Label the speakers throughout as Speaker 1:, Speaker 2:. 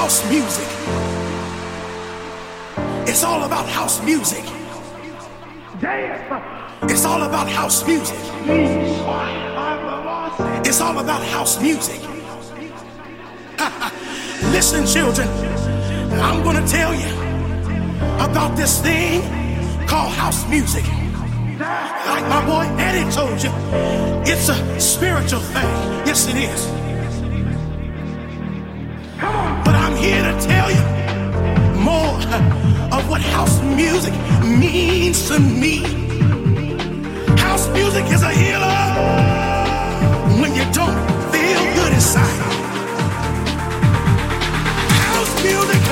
Speaker 1: house music. It's all about house music. Damn. It's all about house music. It's all about house music. Listen, children, I'm gonna tell you about this thing called house music. Like my boy Eddie told you, it's a spiritual thing. Yes, it is. here to tell you more of what house music means to me. House music is a healer when you don't feel good inside. House music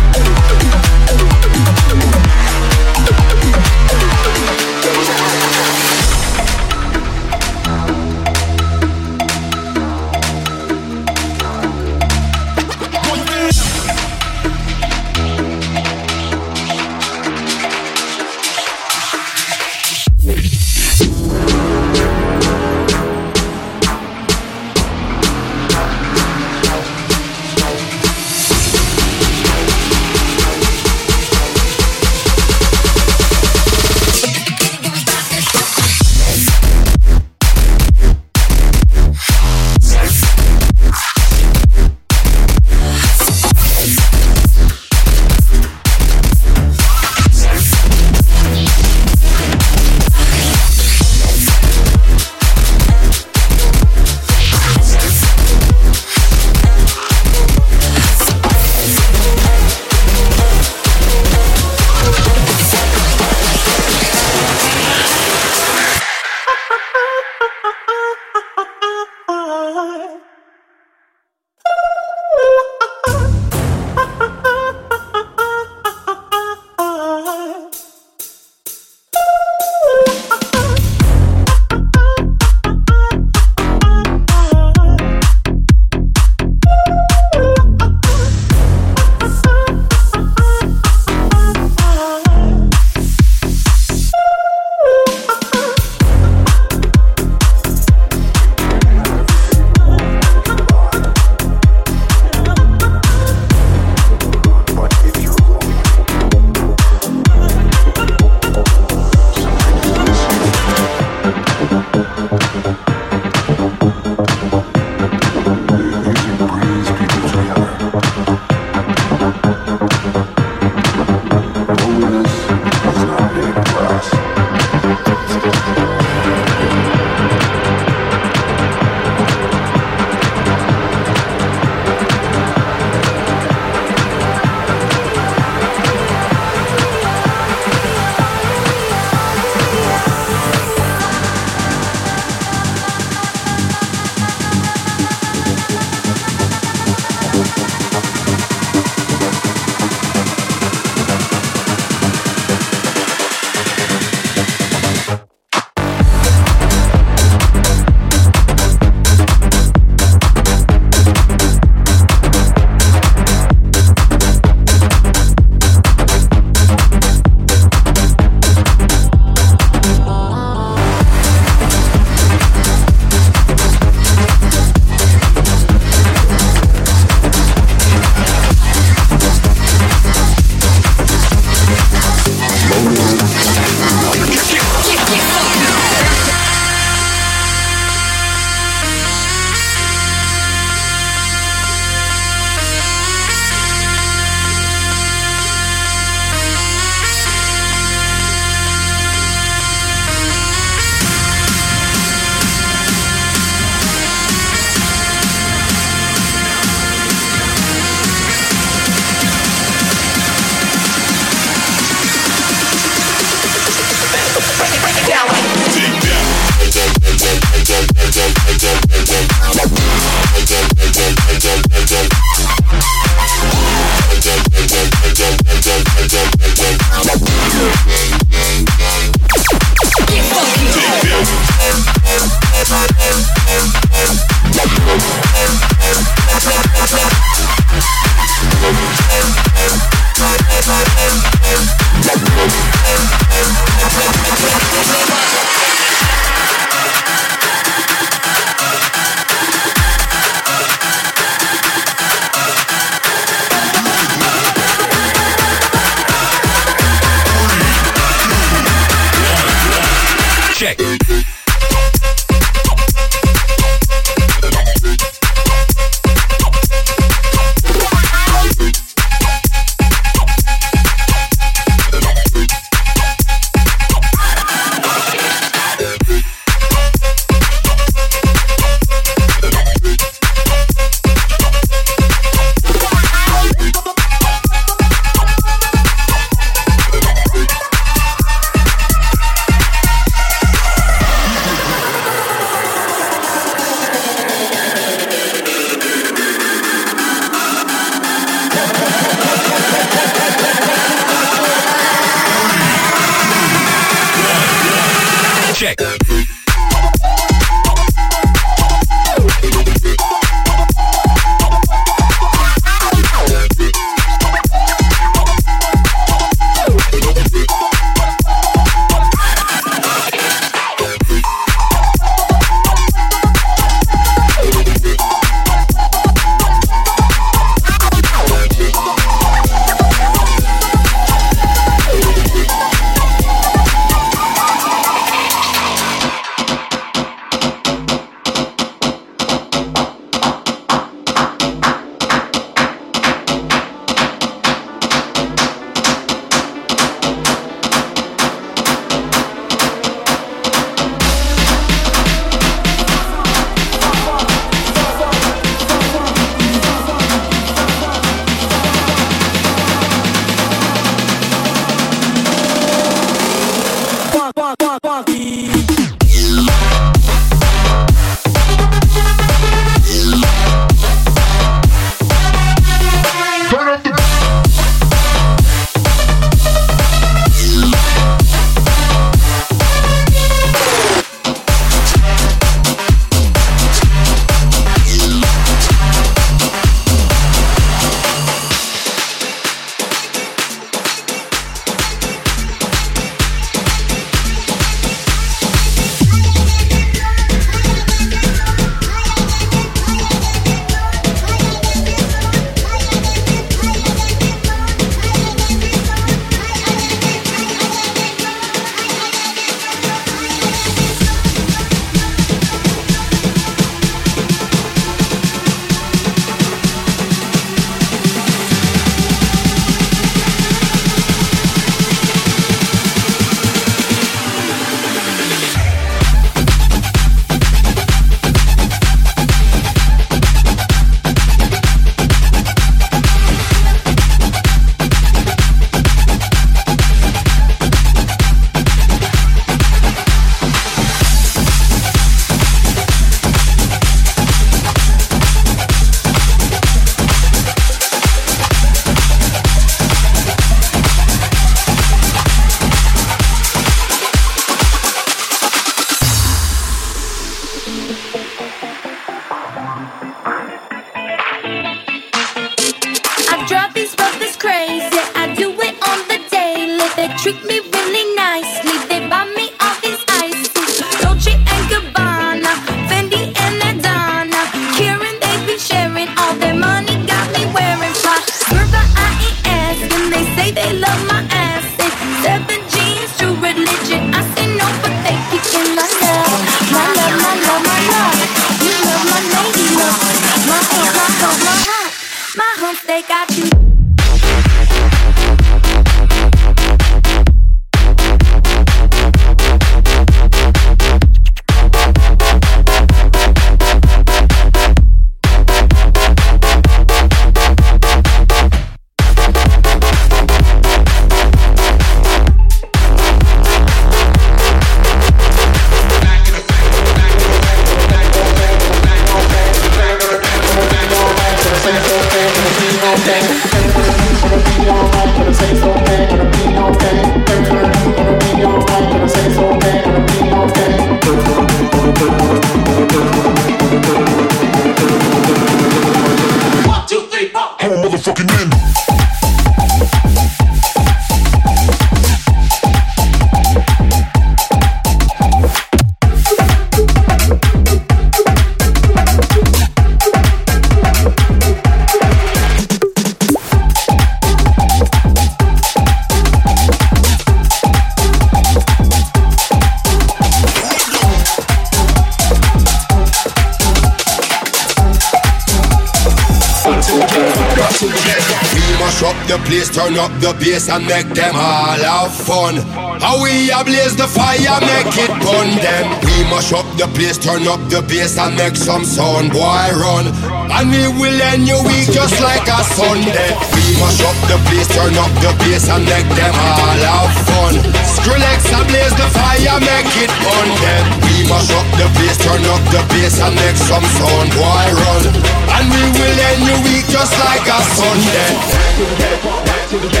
Speaker 2: turn up the bass and make them all have fun. How we ablaze the fire, make it burn them. We mash up the place, turn up the bass and make some sound, boy run. And we will end your week just like a Sunday. We mash up the place, turn up the bass and make them all have fun. Skrillex ablaze the fire, make it burn them. We mash up the place, turn up the bass and make some sound, boy run. And we will end your week just like a Sunday.
Speaker 3: To the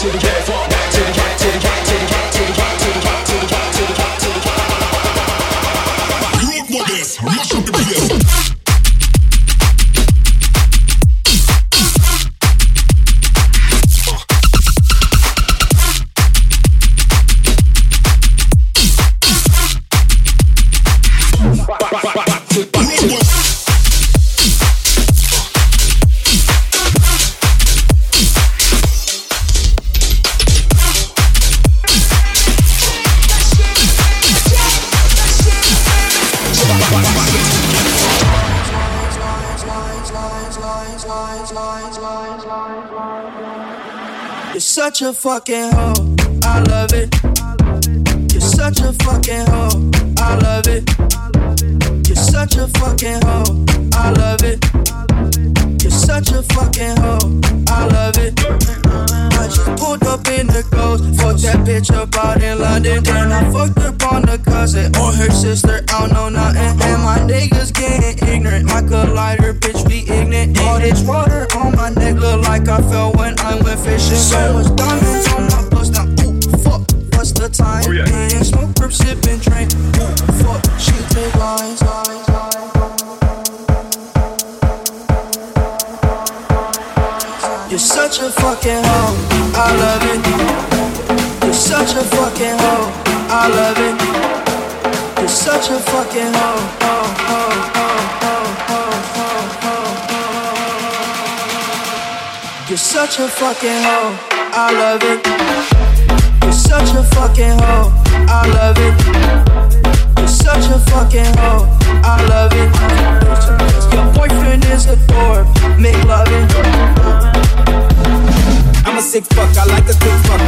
Speaker 4: You're such a fucking hoe. I love it. You're such a fucking hoe. I love it. You're such a fucking hoe. I love it. You're such a fucking hoe. I love it. I just pulled up in the ghost. Fucked that bitch up out in London. Then I fucked up on the cousin or her sister. I don't know nothing. And my niggas getting ignorant. My collider, bitch, we ignorant. All this water on my neck look like I fell fishing. So much diamonds on my bust. Now, ooh, fuck. What's the time?
Speaker 5: Oh, yeah.
Speaker 4: And smoke, perp, sipping, drink. Ooh, fuck. She take lines. lines, lines. You're such a fucking hoe. I love it. You're such a fucking hoe. I love it. You're such a fucking hoe. You're such a fucking hoe. I love it. You're such a fucking hoe. I love it. You're such a fucking hoe. I love it. Your boyfriend is a dork. Make loving.
Speaker 3: I'm a sick fuck, I like a quick fuck.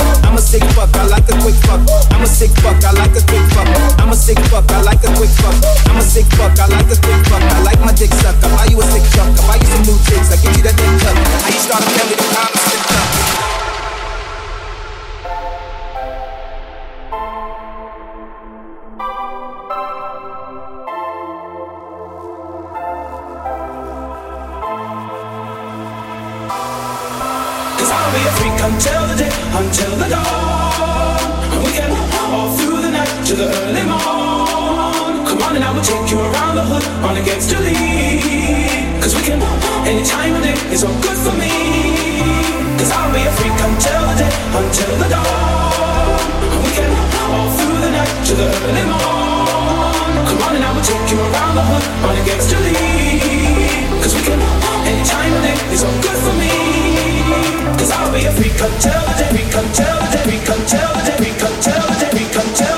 Speaker 6: To the early morn. Come on and I will take you around the hood on against your lead. Cause we can, any time of day is all good for me. Cause I'll be a freak until the day, freak until the day, freak until the day, freak until the day, freak until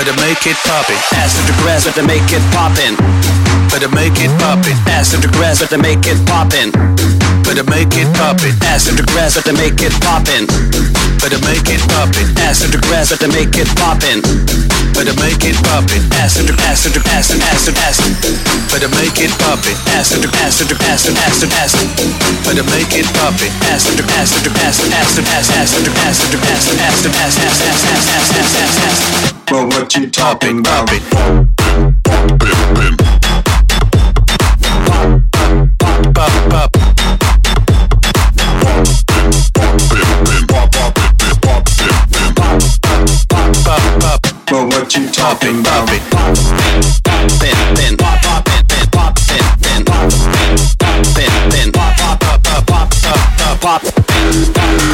Speaker 3: Better make it poppin'. As to grass, better make it poppin'. Better make it poppin'. As to grass, better make it poppin'.
Speaker 7: Better make it poppin'. Ass in the grass, better make it poppin'. Better make it poppin'. Ass in the grass, better make it poppin'. Better make it poppin'. Ass in the ass in the ass in ass in ass. Better make it poppin'. Ass in the ass in the ass in ass in ass. Better make it poppin'. Ass in the ass in the ass in ass in ass ass in the ass in the ass in ass in ass ass ass ass ass ass ass ass.
Speaker 8: Well, what you talking about?
Speaker 7: Pop, pop. Pop,
Speaker 8: what you talking about?
Speaker 7: Pin, pop, pop, pop, pin, pin, pin, pin, pop, pop, pop, pop, pop, pop, pop, pin,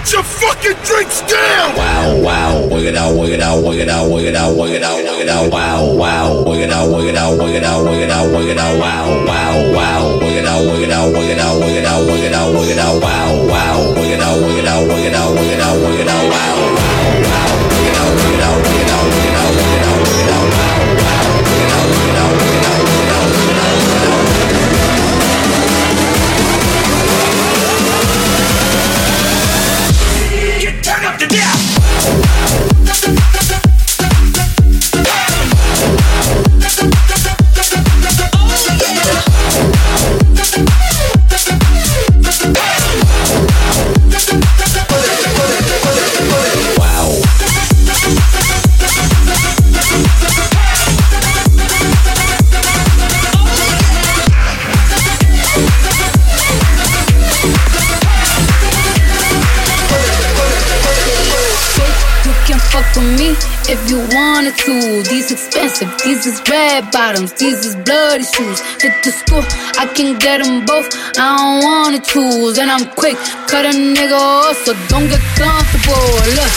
Speaker 1: Put your fucking drinks down!
Speaker 9: Wow, wow, wig it out, wig it out, wig it out, wig it out, wig it out, wig it out, wow, wow, wig it out, wig it out, wig it out, wig it out, wig it out, wow, wow, wow, wig it out, wig it out, wig it out, wig it out, wig it out, wig it out, wow, wow, wig it out, wig it out, wig it out, wig it out, wig it out, wow, wow, wow,
Speaker 10: red bottoms, these is bloody shoes. Hit the school, I can get them both. I don't wanna choose, and I'm quick, cut a nigga off, so don't get comfortable. Look,